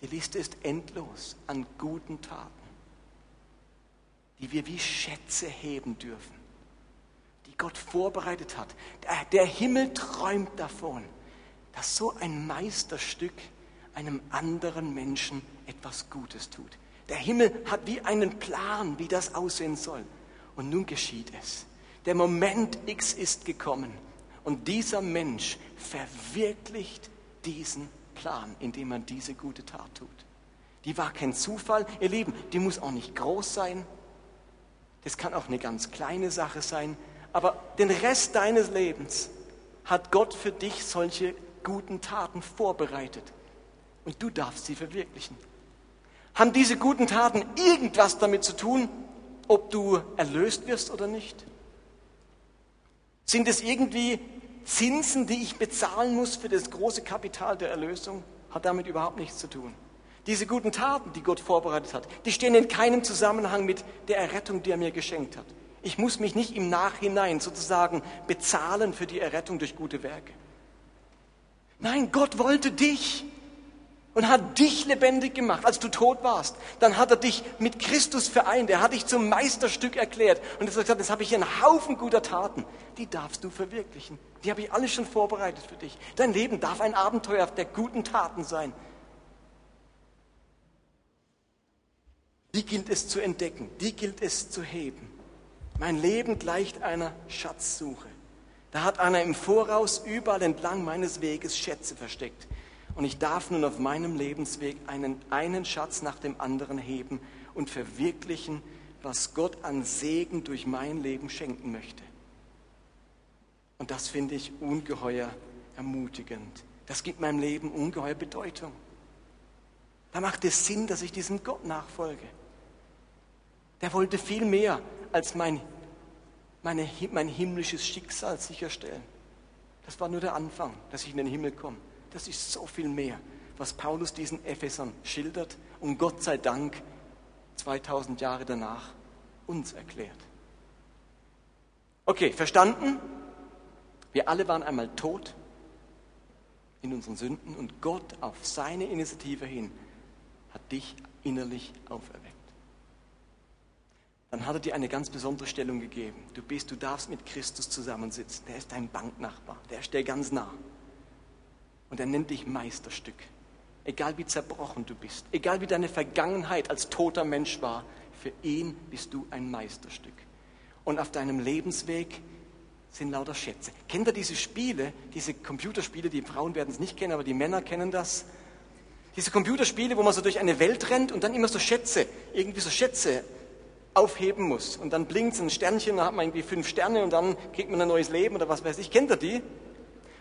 Die Liste ist endlos an guten Taten, die wir wie Schätze heben dürfen, die Gott vorbereitet hat. Der Himmel träumt davon, dass so ein Meisterstück einem anderen Menschen etwas Gutes tut. Der Himmel hat wie einen Plan, wie das aussehen soll. Und nun geschieht es. Der Moment X ist gekommen. Und dieser Mensch verwirklicht diesen Plan, indem er diese gute Tat tut. Die war kein Zufall, ihr Lieben, die muss auch nicht groß sein. Das kann auch eine ganz kleine Sache sein. Aber den Rest deines Lebens hat Gott für dich solche guten Taten vorbereitet und du darfst sie verwirklichen. Haben diese guten Taten irgendwas damit zu tun, ob du erlöst wirst oder nicht? Sind es irgendwie Zinsen, die ich bezahlen muss für das große Kapital der Erlösung? Hat damit überhaupt nichts zu tun. Diese guten Taten, die Gott vorbereitet hat, die stehen in keinem Zusammenhang mit der Errettung, die er mir geschenkt hat. Ich muss mich nicht im Nachhinein sozusagen bezahlen für die Errettung durch gute Werke. Nein, Gott wollte dich und hat dich lebendig gemacht, als du tot warst. Dann hat er dich mit Christus vereint. Er hat dich zum Meisterstück erklärt. Und er hat gesagt, jetzt habe ich hier einen Haufen guter Taten. Die darfst du verwirklichen. Die habe ich alles schon vorbereitet für dich. Dein Leben darf ein Abenteuer der guten Taten sein. Die gilt es zu entdecken. Die gilt es zu heben. Mein Leben gleicht einer Schatzsuche. Da hat einer im Voraus überall entlang meines Weges Schätze versteckt. Und ich darf nun auf meinem Lebensweg einen, einen Schatz nach dem anderen heben und verwirklichen, was Gott an Segen durch mein Leben schenken möchte. Und das finde ich ungeheuer ermutigend. Das gibt meinem Leben ungeheuer Bedeutung. Da macht es Sinn, dass ich diesem Gott nachfolge. Der wollte viel mehr als mein, meine, mein himmlisches Schicksal sicherstellen. Das war nur der Anfang, dass ich in den Himmel komme. Das ist so viel mehr, was Paulus diesen Ephesern schildert und Gott sei Dank 2000 Jahre danach uns erklärt. Okay, verstanden? Wir alle waren einmal tot in unseren Sünden und Gott auf seine Initiative hin hat dich innerlich auferweckt. Dann hat er dir eine ganz besondere Stellung gegeben. Du bist, du darfst mit Christus zusammensitzen. Der ist dein Banknachbar, der ist dir ganz nah. Und er nennt dich Meisterstück. Egal wie zerbrochen du bist, egal wie deine Vergangenheit als toter Mensch war, für ihn bist du ein Meisterstück. Und auf deinem Lebensweg sind lauter Schätze. Kennt ihr diese Spiele, diese Computerspiele, die Frauen werden es nicht kennen, aber die Männer kennen das? Diese Computerspiele, wo man so durch eine Welt rennt und dann immer so Schätze, irgendwie so Schätze aufheben muss. Und dann blinkt ein Sternchen, dann hat man irgendwie fünf Sterne und dann kriegt man ein neues Leben oder was weiß ich. Kennt ihr die?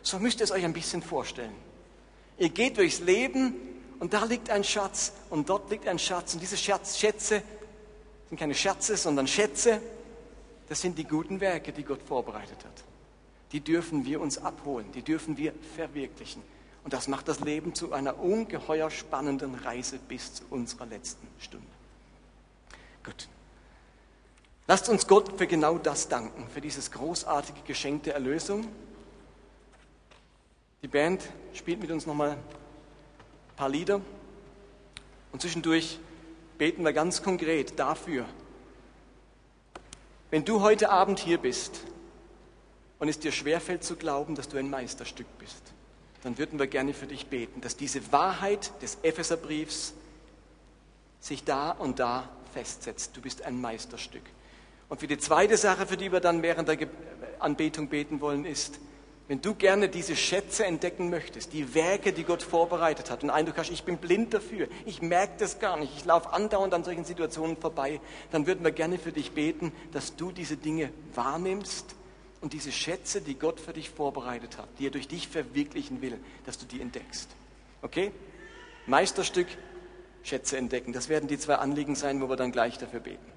So müsst ihr es euch ein bisschen vorstellen. Ihr geht durchs Leben und da liegt ein Schatz und dort liegt ein Schatz. Und diese Schatz, Schätze sind keine Schätze, sondern Schätze. Das sind die guten Werke, die Gott vorbereitet hat. Die dürfen wir uns abholen, die dürfen wir verwirklichen. Und das macht das Leben zu einer ungeheuer spannenden Reise bis zu unserer letzten Stunde. Gut. Lasst uns Gott für genau das danken, für dieses großartige Geschenk der Erlösung. Die Band spielt mit uns nochmal ein paar Lieder und zwischendurch beten wir ganz konkret dafür, wenn du heute Abend hier bist und es dir schwerfällt zu glauben, dass du ein Meisterstück bist, dann würden wir gerne für dich beten, dass diese Wahrheit des Epheserbriefs sich da und da festsetzt. Du bist ein Meisterstück. Und für die zweite Sache, für die wir dann während der Anbetung beten wollen, ist, wenn du gerne diese Schätze entdecken möchtest, die Werke, die Gott vorbereitet hat und Eindruck hast, ich bin blind dafür, ich merke das gar nicht, ich laufe andauernd an solchen Situationen vorbei, dann würden wir gerne für dich beten, dass du diese Dinge wahrnimmst und diese Schätze, die Gott für dich vorbereitet hat, die er durch dich verwirklichen will, dass du die entdeckst. Okay? Meisterstück, Schätze entdecken. Das werden die zwei Anliegen sein, wo wir dann gleich dafür beten.